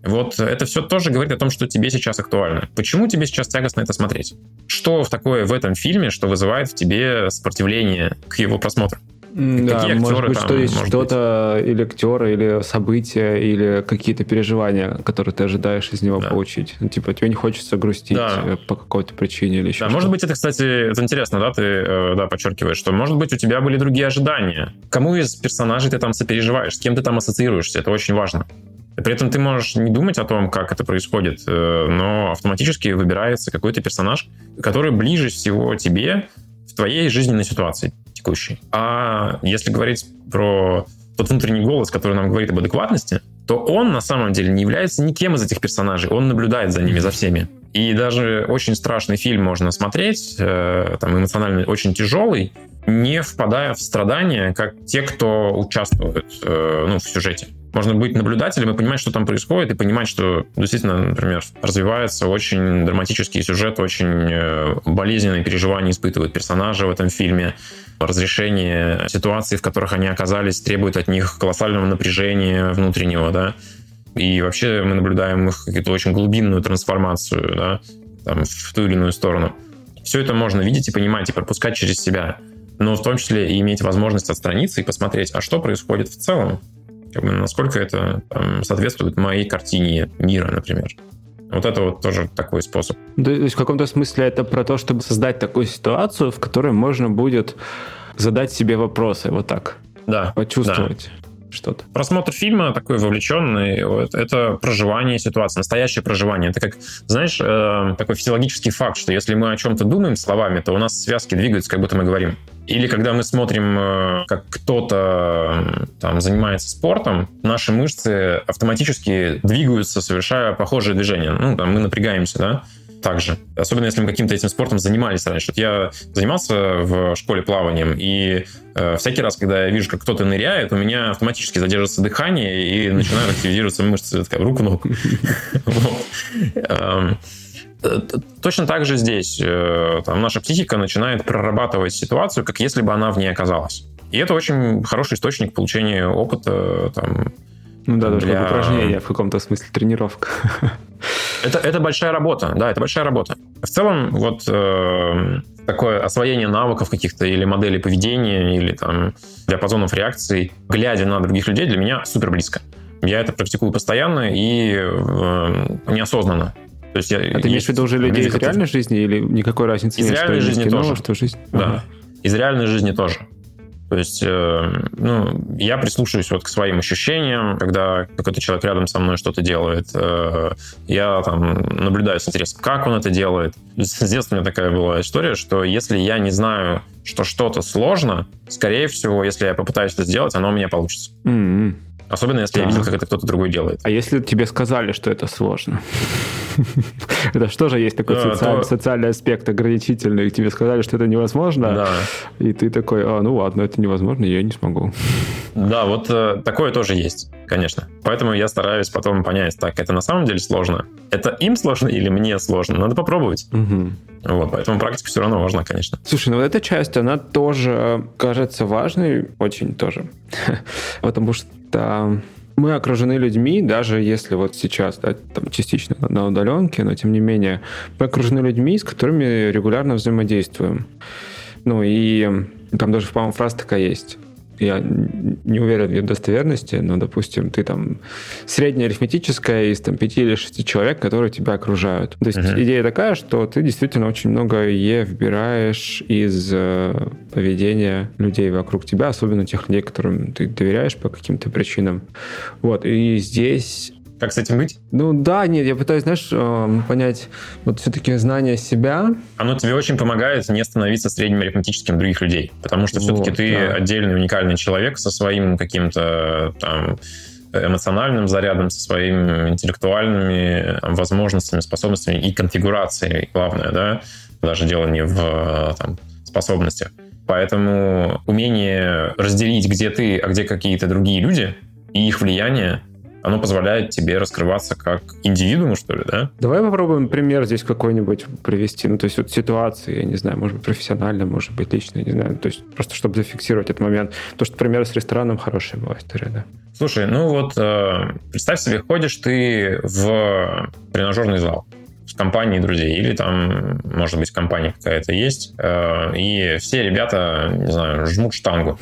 Speaker 1: Вот это все тоже говорит о том, что тебе сейчас актуально. Почему тебе сейчас тягостно это смотреть? Что в такое в этом фильме, что вызывает в тебе сопротивление к его просмотру?
Speaker 2: Да, Какие может быть, там, что есть что-то, или актеры, или события, или какие-то переживания, которые ты ожидаешь из него да. получить. Ну, типа, тебе не хочется грустить да. Э, по какой-то причине или еще
Speaker 1: Да, может быть, это, кстати, это интересно, да, ты э, да, подчеркиваешь, что, может быть, у тебя были другие ожидания. Кому из персонажей ты там сопереживаешь, с кем ты там ассоциируешься, это очень важно. При этом ты можешь не думать о том, как это происходит, э, но автоматически выбирается какой-то персонаж, который ближе всего тебе в твоей жизненной ситуации текущей. А если говорить про тот внутренний голос, который нам говорит об адекватности, то он на самом деле не является никем из этих персонажей. Он наблюдает за ними, за всеми. И даже очень страшный фильм можно смотреть, э, там эмоционально очень тяжелый, не впадая в страдания, как те, кто участвует э, ну, в сюжете. Можно быть наблюдателем и понимать, что там происходит, и понимать, что действительно, например, развивается очень драматический сюжет, очень э, болезненные переживания испытывают персонажи в этом фильме. Разрешение ситуаций, в которых они оказались, требует от них колоссального напряжения внутреннего, да. И вообще мы наблюдаем их какую-то очень глубинную трансформацию, да, там, в ту или иную сторону. Все это можно видеть и понимать, и пропускать через себя. Но в том числе и иметь возможность отстраниться и посмотреть, а что происходит в целом как бы, насколько это там, соответствует моей картине мира, например. Вот это вот тоже такой способ.
Speaker 2: То есть в каком-то смысле это про то, чтобы создать такую ситуацию, в которой можно будет задать себе вопросы, вот так.
Speaker 1: Да.
Speaker 2: Почувствовать. Да что-то.
Speaker 1: Просмотр фильма такой вовлеченный, вот, это проживание ситуации, настоящее проживание. Это как, знаешь, э, такой физиологический факт, что если мы о чем-то думаем словами, то у нас связки двигаются, как будто мы говорим. Или когда мы смотрим, э, как кто-то там занимается спортом, наши мышцы автоматически двигаются, совершая похожие движения. Ну, там мы напрягаемся, да, также. Особенно если мы каким-то этим спортом занимались раньше. Вот я занимался в школе плаванием, и э, всякий раз, когда я вижу, как кто-то ныряет, у меня автоматически задерживается дыхание, и начинают активизироваться мышцы руку-ног. Точно так же здесь. Э, там наша психика начинает прорабатывать ситуацию, как если бы она в ней оказалась. И это очень хороший источник получения опыта. Там,
Speaker 2: ну да, даже для... как упражнение в каком-то смысле, тренировка.
Speaker 1: Это, это большая работа, да, это большая работа. В целом, вот э, такое освоение навыков каких-то или моделей поведения, или там диапазонов реакций, глядя на других людей, для меня супер близко. Я это практикую постоянно и э, неосознанно.
Speaker 2: То есть я, а ты имеешь в виду уже людей из реальной жизни или никакой разницы
Speaker 1: из нет? Из реальной жизни кино, тоже.
Speaker 2: Что жизнь?
Speaker 1: Да. Ага. Из реальной жизни тоже. То есть, э, ну, я прислушиваюсь вот к своим ощущениям, когда какой-то человек рядом со мной что-то делает. Э, я там наблюдаю с интересом, как он это делает. С детства у меня такая была история, что если я не знаю, что что-то сложно, скорее всего, если я попытаюсь это сделать, оно у меня получится. Mm-hmm. Особенно, если да. я видел, как это кто-то другой делает.
Speaker 2: А если тебе сказали, что это сложно? Это что же есть такой социальный аспект ограничительный? Тебе сказали, что это невозможно, и ты такой, а, ну ладно, это невозможно, я не смогу.
Speaker 1: Да, вот э, такое тоже есть, конечно. Поэтому я стараюсь потом понять, так, это на самом деле сложно? Это им сложно или мне сложно? Надо попробовать. Вот, поэтому практика все равно важна, конечно.
Speaker 2: Слушай, ну вот эта часть, она тоже кажется важной, очень тоже. Потому что мы окружены людьми, даже если вот сейчас, да, там частично на удаленке, но тем не менее, мы окружены людьми, с которыми регулярно взаимодействуем. Ну и там даже, по-моему, фраза такая есть я не уверен в ее достоверности, но, допустим, ты там средняя арифметическая из там, пяти или шести человек, которые тебя окружают. То есть uh-huh. идея такая, что ты действительно очень многое вбираешь из э, поведения людей вокруг тебя, особенно тех людей, которым ты доверяешь по каким-то причинам. Вот, и здесь
Speaker 1: Как с этим быть?
Speaker 2: Ну да, нет, я пытаюсь, знаешь, эм, понять, вот все-таки знание себя.
Speaker 1: Оно тебе очень помогает не становиться средним арифметическим других людей, потому что все-таки вот, ты да. отдельный уникальный человек со своим каким-то там эмоциональным зарядом, со своими интеллектуальными возможностями, способностями и конфигурацией, главное, да, даже дело не в там, способностях. Поэтому умение разделить, где ты, а где какие-то другие люди, и их влияние, оно позволяет тебе раскрываться как индивидууму, что ли, да?
Speaker 2: Давай попробуем пример здесь какой-нибудь привести. Ну, то есть вот ситуации, я не знаю, может быть, профессионально, может быть, лично, я не знаю. То есть просто чтобы зафиксировать этот момент. То, что пример с рестораном хорошая была история, да.
Speaker 1: Слушай, ну вот э, представь себе, ходишь ты в тренажерный зал с компанией друзей, или там, может быть, компания какая-то есть, э, и все ребята, не знаю, жмут штангу.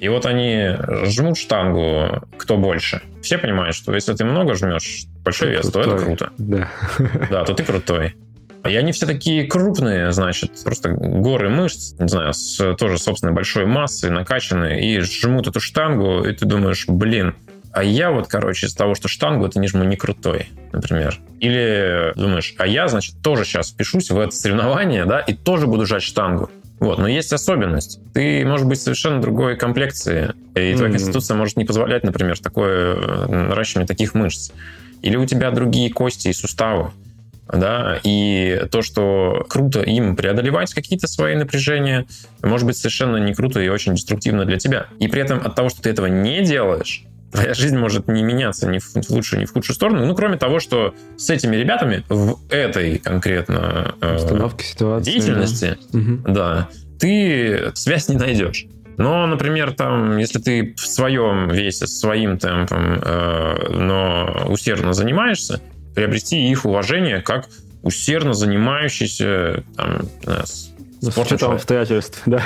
Speaker 1: И вот они жмут штангу, кто больше. Все понимают, что если ты много жмешь большой вес, то это круто.
Speaker 2: Да.
Speaker 1: Да, то ты крутой. И они все такие крупные, значит, просто горы мышц, не знаю, с тоже собственной большой массой, накачанные, и жмут эту штангу, и ты думаешь, блин, а я вот, короче, из того, что штангу это не жму, не крутой, например. Или думаешь, а я, значит, тоже сейчас впишусь в это соревнование, да, и тоже буду жать штангу. Вот, но есть особенность. Ты, может быть, совершенно другой комплекции, и твоя mm-hmm. конституция может не позволять, например, такое э, наращивание таких мышц. Или у тебя другие кости и суставы. Да, и то, что круто им преодолевать какие-то свои напряжения, может быть совершенно не круто и очень деструктивно для тебя. И при этом от того, что ты этого не делаешь, твоя жизнь может не меняться ни в лучшую, ни в худшую сторону. Ну, кроме того, что с этими ребятами в этой конкретно э,
Speaker 2: ситуации,
Speaker 1: деятельности, да. да, ты связь не найдешь. Но, например, там, если ты в своем весе, своим темпом, э, но усердно занимаешься, приобрести их уважение как усердно занимающийся там,
Speaker 2: ну, с учетом обстоятельств, да.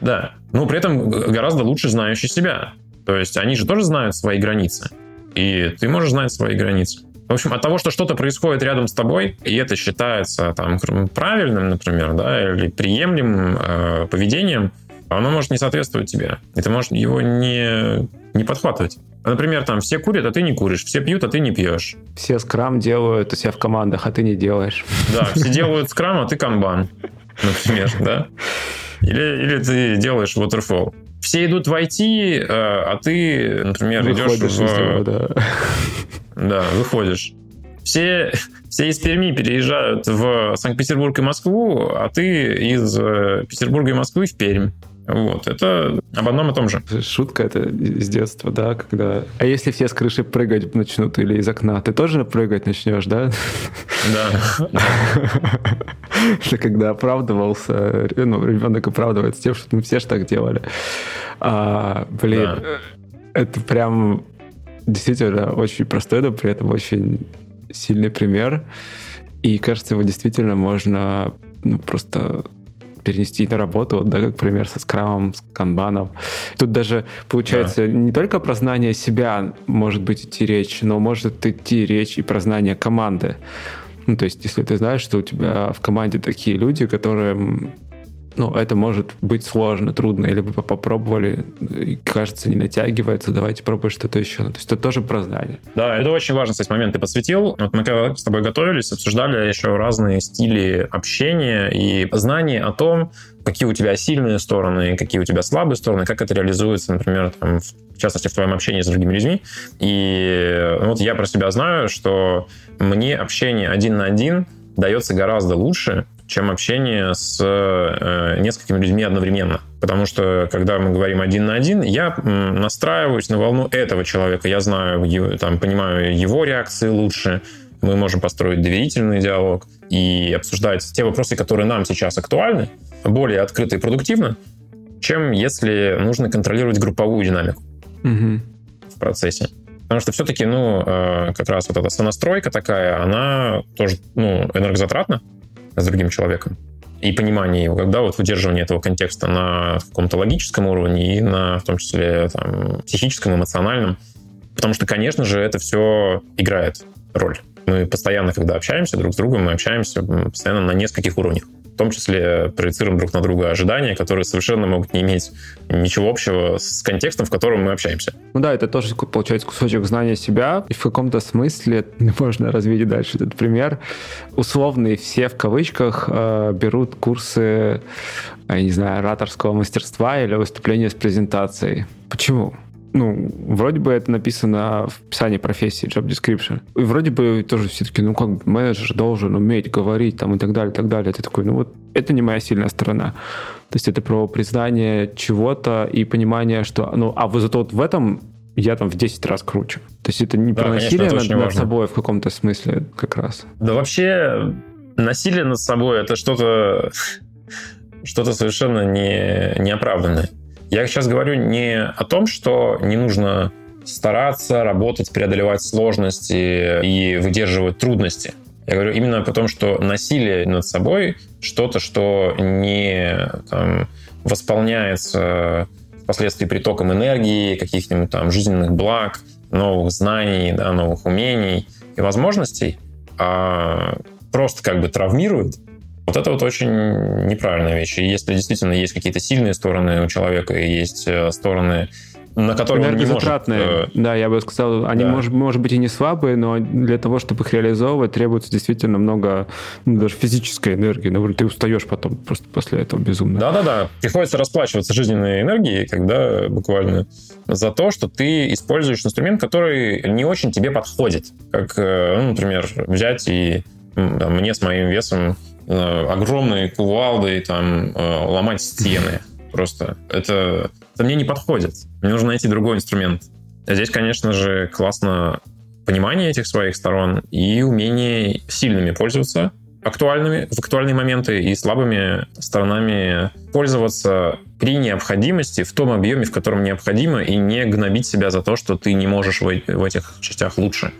Speaker 1: Да. Но при этом гораздо лучше знающий себя. То есть они же тоже знают свои границы. И ты можешь знать свои границы. В общем, от того, что что-то происходит рядом с тобой, и это считается там правильным, например, да, или приемлемым э, поведением, оно может не соответствовать тебе. И ты можешь его не, не подхватывать. Например, там все курят, а ты не куришь, все пьют, а ты не пьешь.
Speaker 2: Все скрам делают у себя в командах, а ты не делаешь.
Speaker 1: Да, все делают скрам, а ты канбан, например, да. Или, или ты делаешь waterfall все идут в IT, э, а ты, например, выходишь идешь в... Него, да. да, выходишь. Все, все из Перми переезжают в Санкт-Петербург и Москву, а ты из э, Петербурга и Москвы в Пермь. Вот, это об одном и том же.
Speaker 2: Шутка это с детства, да, когда... А если все с крыши прыгать начнут или из окна, ты тоже прыгать начнешь, да?
Speaker 1: Да.
Speaker 2: Это когда оправдывался, ну, ребенок оправдывается тем, что ну, все же так делали. А, блин, это прям действительно очень простой, но при этом очень сильный пример. И кажется, его действительно можно ну, просто перенести на работу, вот, да, как пример со скрамом, с канбаном. Тут даже получается да. не только про знание себя может быть идти речь, но может идти речь и про знание команды. Ну, то есть, если ты знаешь, что у тебя в команде такие люди, которые ну, это может быть сложно, трудно, или вы попробовали, и кажется, не натягивается, давайте пробовать что-то еще. То есть это тоже про знание.
Speaker 1: Да, это очень важный, кстати, момент ты подсветил. Вот мы когда с тобой готовились, обсуждали еще разные стили общения и знания о том, какие у тебя сильные стороны, какие у тебя слабые стороны, как это реализуется, например, там, в частности, в твоем общении с другими людьми. И ну, вот я про себя знаю, что мне общение один на один дается гораздо лучше, чем общение с э, несколькими людьми одновременно. Потому что, когда мы говорим один на один, я настраиваюсь на волну этого человека. Я знаю, там, понимаю его реакции лучше. Мы можем построить доверительный диалог и обсуждать те вопросы, которые нам сейчас актуальны, более открыто и продуктивно, чем если нужно контролировать групповую динамику угу. в процессе. Потому что все-таки, ну, э, как раз вот эта сонастройка такая, она тоже, ну, энергозатратна с другим человеком. И понимание его, когда вот выдерживание этого контекста на каком-то логическом уровне и на, в том числе, там, психическом, эмоциональном. Потому что, конечно же, это все играет роль. Мы постоянно, когда общаемся друг с другом, мы общаемся постоянно на нескольких уровнях. Том числе проецируем друг на друга ожидания, которые совершенно могут не иметь ничего общего с контекстом, в котором мы общаемся.
Speaker 2: Ну да, это тоже получается кусочек знания себя, и в каком-то смысле можно развить дальше этот пример. Условные все в кавычках э, берут курсы, я не знаю, ораторского мастерства или выступления с презентацией. Почему? Ну, вроде бы это написано в описании профессии, job description. И вроде бы тоже все таки ну, как менеджер должен уметь говорить там и так далее, и так далее. Ты такой, ну вот это не моя сильная сторона. То есть это про признание чего-то и понимание, что, ну, а вы зато вот в этом я там в 10 раз круче. То есть это не да, про насилие конечно, над, над собой в каком-то смысле как раз.
Speaker 1: Да вообще насилие над собой это что-то что-то совершенно не, неоправданное. Я сейчас говорю не о том, что не нужно стараться, работать, преодолевать сложности и выдерживать трудности. Я говорю именно о том, что насилие над собой что-то, что не там, восполняется впоследствии притоком энергии, каких-нибудь там жизненных благ, новых знаний, да, новых умений и возможностей, а просто как бы травмирует вот это вот очень неправильная вещь. И если действительно есть какие-то сильные стороны у человека и есть э, стороны на которые он не может... Э,
Speaker 2: да, я бы сказал, они, да. может, может быть, и не слабые, но для того, чтобы их реализовывать, требуется действительно много, ну, даже физической энергии. Например, ты устаешь потом просто после этого безумно.
Speaker 1: Да-да-да. Приходится расплачиваться жизненной энергией, когда буквально за то, что ты используешь инструмент, который не очень тебе подходит. Как, э, ну, например, взять и мне с моим весом огромные кувалды, там, э, ломать стены. Просто это, это мне не подходит. Мне нужно найти другой инструмент. А здесь, конечно же, классно понимание этих своих сторон и умение сильными пользоваться, актуальными, в актуальные моменты и слабыми сторонами пользоваться при необходимости в том объеме, в котором необходимо, и не гнобить себя за то, что ты не можешь в, в этих частях лучше.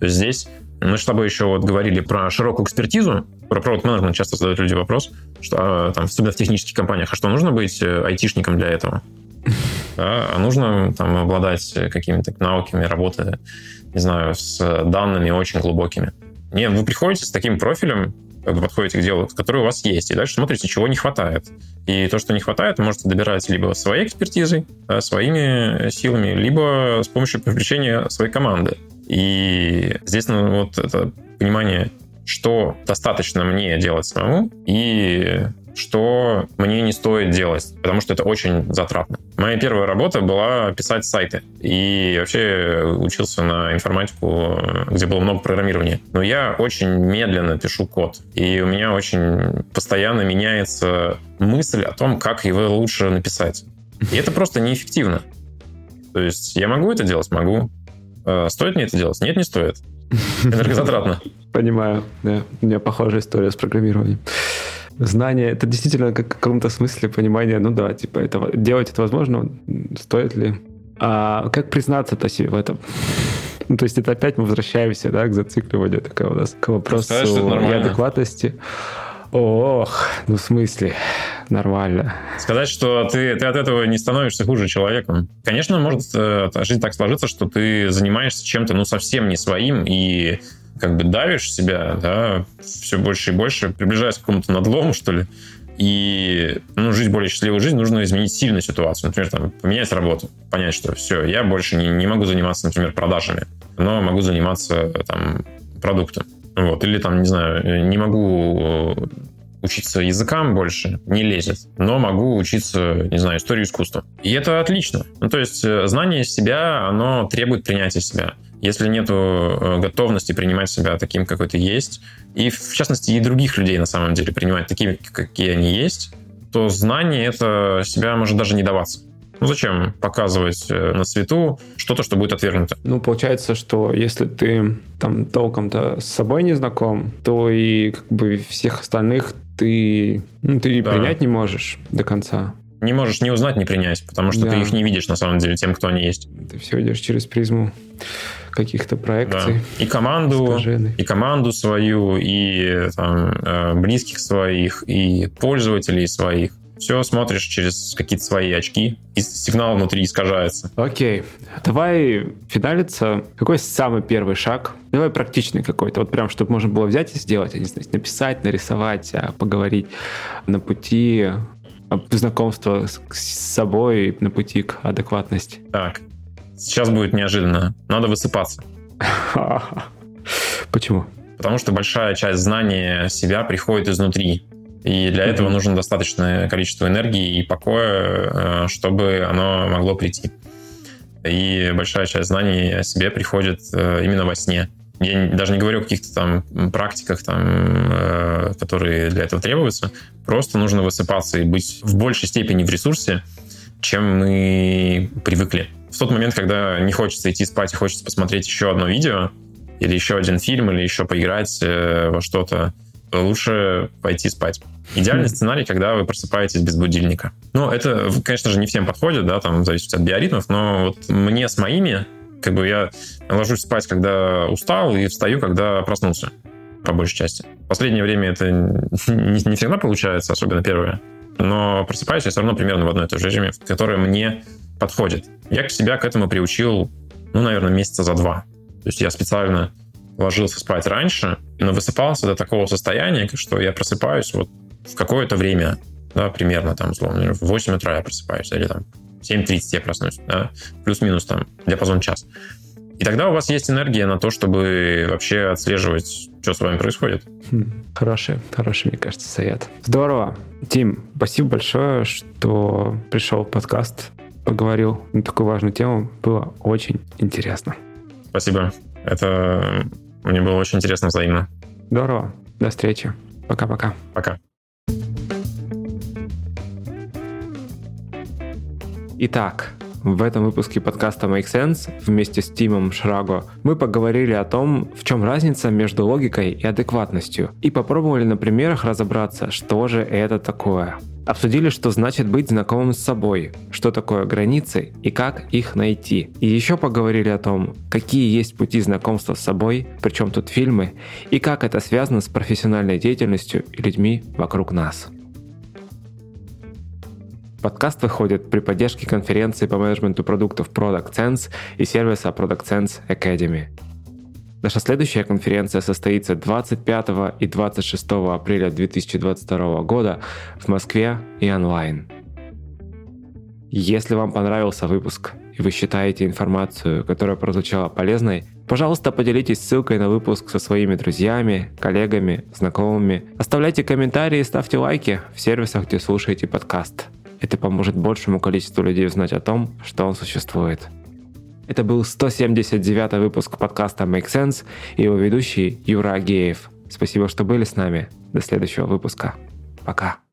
Speaker 1: То есть здесь мы с тобой еще вот говорили про широкую экспертизу, про продукт менеджмент часто задают люди вопрос, что а, там, особенно в технических компаниях, а что нужно быть э, айтишником для этого? Да, а нужно там обладать какими-то навыками работы, не знаю, с данными очень глубокими. Нет, вы приходите с таким профилем, как бы подходите к делу, который у вас есть, и дальше смотрите, чего не хватает. И то, что не хватает, вы можете добирать либо своей экспертизой, да, своими силами, либо с помощью привлечения своей команды. И здесь ну, вот это понимание, что достаточно мне делать самому и что мне не стоит делать, потому что это очень затратно. Моя первая работа была писать сайты. И вообще учился на информатику, где было много программирования. Но я очень медленно пишу код. И у меня очень постоянно меняется мысль о том, как его лучше написать. И это просто неэффективно. То есть я могу это делать? Могу. Э, стоит мне это делать? Нет, не стоит. Энергозатратно.
Speaker 2: Понимаю, да. У меня похожая история с программированием. Знание, это действительно как в каком-то смысле понимание, ну да, типа, это, делать это возможно, стоит ли? А как признаться-то себе в этом? Ну, то есть это опять мы возвращаемся, да, к зацикливанию такого у нас, к вопросу адекватности. Ох, ну в смысле, нормально.
Speaker 1: Сказать, что ты, ты от этого не становишься хуже человеком. Конечно, может э, жизнь так сложиться, что ты занимаешься чем-то, ну, совсем не своим, и как бы давишь себя, да, все больше и больше, приближаясь к какому-то надлому, что ли. И ну, жить более счастливой жизнь нужно изменить сильно ситуацию. Например, там, поменять работу, понять, что все, я больше не, не могу заниматься, например, продажами, но могу заниматься там, продуктом. Вот. Или там, не знаю, не могу э, учиться языкам больше, не лезет, но могу учиться, не знаю, историю искусства. И это отлично. Ну, то есть э, знание себя, оно требует принятия себя. Если нет э, готовности принимать себя таким, какой ты есть, и в частности и других людей на самом деле принимать такими, какие они есть, то знание это себя может даже не даваться. Ну зачем показывать э, на свету что-то, что будет отвергнуто?
Speaker 2: Ну, получается, что если ты там толком-то с собой не знаком, то и как бы всех остальных ты, ну, ты да. принять не можешь до конца.
Speaker 1: Не можешь не узнать, не принять, потому что да. ты их не видишь на самом деле тем, кто они есть.
Speaker 2: Ты все идешь через призму каких-то проекций.
Speaker 1: Да. И команду, скажены. и команду свою, и там, э, близких своих, и пользователей своих. Все смотришь через какие-то свои очки, и сигнал внутри искажается.
Speaker 2: Окей, давай финалиться. Какой самый первый шаг? Давай практичный какой-то, вот прям, чтобы можно было взять и сделать, я не знаю, написать, нарисовать, а, поговорить на пути знакомства с собой, на пути к адекватности.
Speaker 1: Так, сейчас будет неожиданно. Надо высыпаться.
Speaker 2: Почему?
Speaker 1: Потому что большая часть знания себя приходит изнутри. И для этого нужно достаточное количество энергии и покоя, э, чтобы оно могло прийти. И большая часть знаний о себе приходит э, именно во сне. Я даже не говорю о каких-то там практиках, там, э, которые для этого требуются. Просто нужно высыпаться и быть в большей степени в ресурсе, чем мы привыкли. В тот момент, когда не хочется идти спать и хочется посмотреть еще одно видео, или еще один фильм, или еще поиграть во что-то, лучше пойти спать. Идеальный сценарий, когда вы просыпаетесь без будильника. Ну, это, конечно же, не всем подходит, да, там зависит от биоритмов, но вот мне с моими, как бы я ложусь спать, когда устал, и встаю, когда проснулся, по большей части. В последнее время это не, не всегда получается, особенно первое. Но просыпаюсь я все равно примерно в одной и той же режиме, который мне подходит. Я себя к этому приучил, ну, наверное, месяца за два. То есть я специально ложился спать раньше, но высыпался до такого состояния, что я просыпаюсь вот в какое-то время, да, примерно там, условно, в 8 утра я просыпаюсь, или там 7.30 я проснусь, да, плюс-минус там диапазон час. И тогда у вас есть энергия на то, чтобы вообще отслеживать, что с вами происходит.
Speaker 2: Хм, хороший, хороший, мне кажется, совет. Здорово. Тим, спасибо большое, что пришел в подкаст, поговорил на такую важную тему. Было очень интересно.
Speaker 1: Спасибо. Это мне было очень интересно взаимно.
Speaker 2: Здорово. До встречи. Пока-пока.
Speaker 1: Пока.
Speaker 2: Итак, в этом выпуске подкаста Make Sense вместе с Тимом Шраго мы поговорили о том, в чем разница между логикой и адекватностью, и попробовали на примерах разобраться, что же это такое. Обсудили, что значит быть знакомым с собой, что такое границы и как их найти. И еще поговорили о том, какие есть пути знакомства с собой, причем тут фильмы, и как это связано с профессиональной деятельностью и людьми вокруг нас. Подкаст выходит при поддержке конференции по менеджменту продуктов Product Sense и сервиса Product Sense Academy. Наша следующая конференция состоится 25 и 26 апреля 2022 года в Москве и онлайн. Если вам понравился выпуск и вы считаете информацию, которая прозвучала полезной, пожалуйста, поделитесь ссылкой на выпуск со своими друзьями, коллегами, знакомыми. Оставляйте комментарии и ставьте лайки в сервисах, где слушаете подкаст. Это поможет большему количеству людей узнать о том, что он существует. Это был 179 выпуск подкаста Make Sense и его ведущий Юра Агеев. Спасибо, что были с нами. До следующего выпуска. Пока.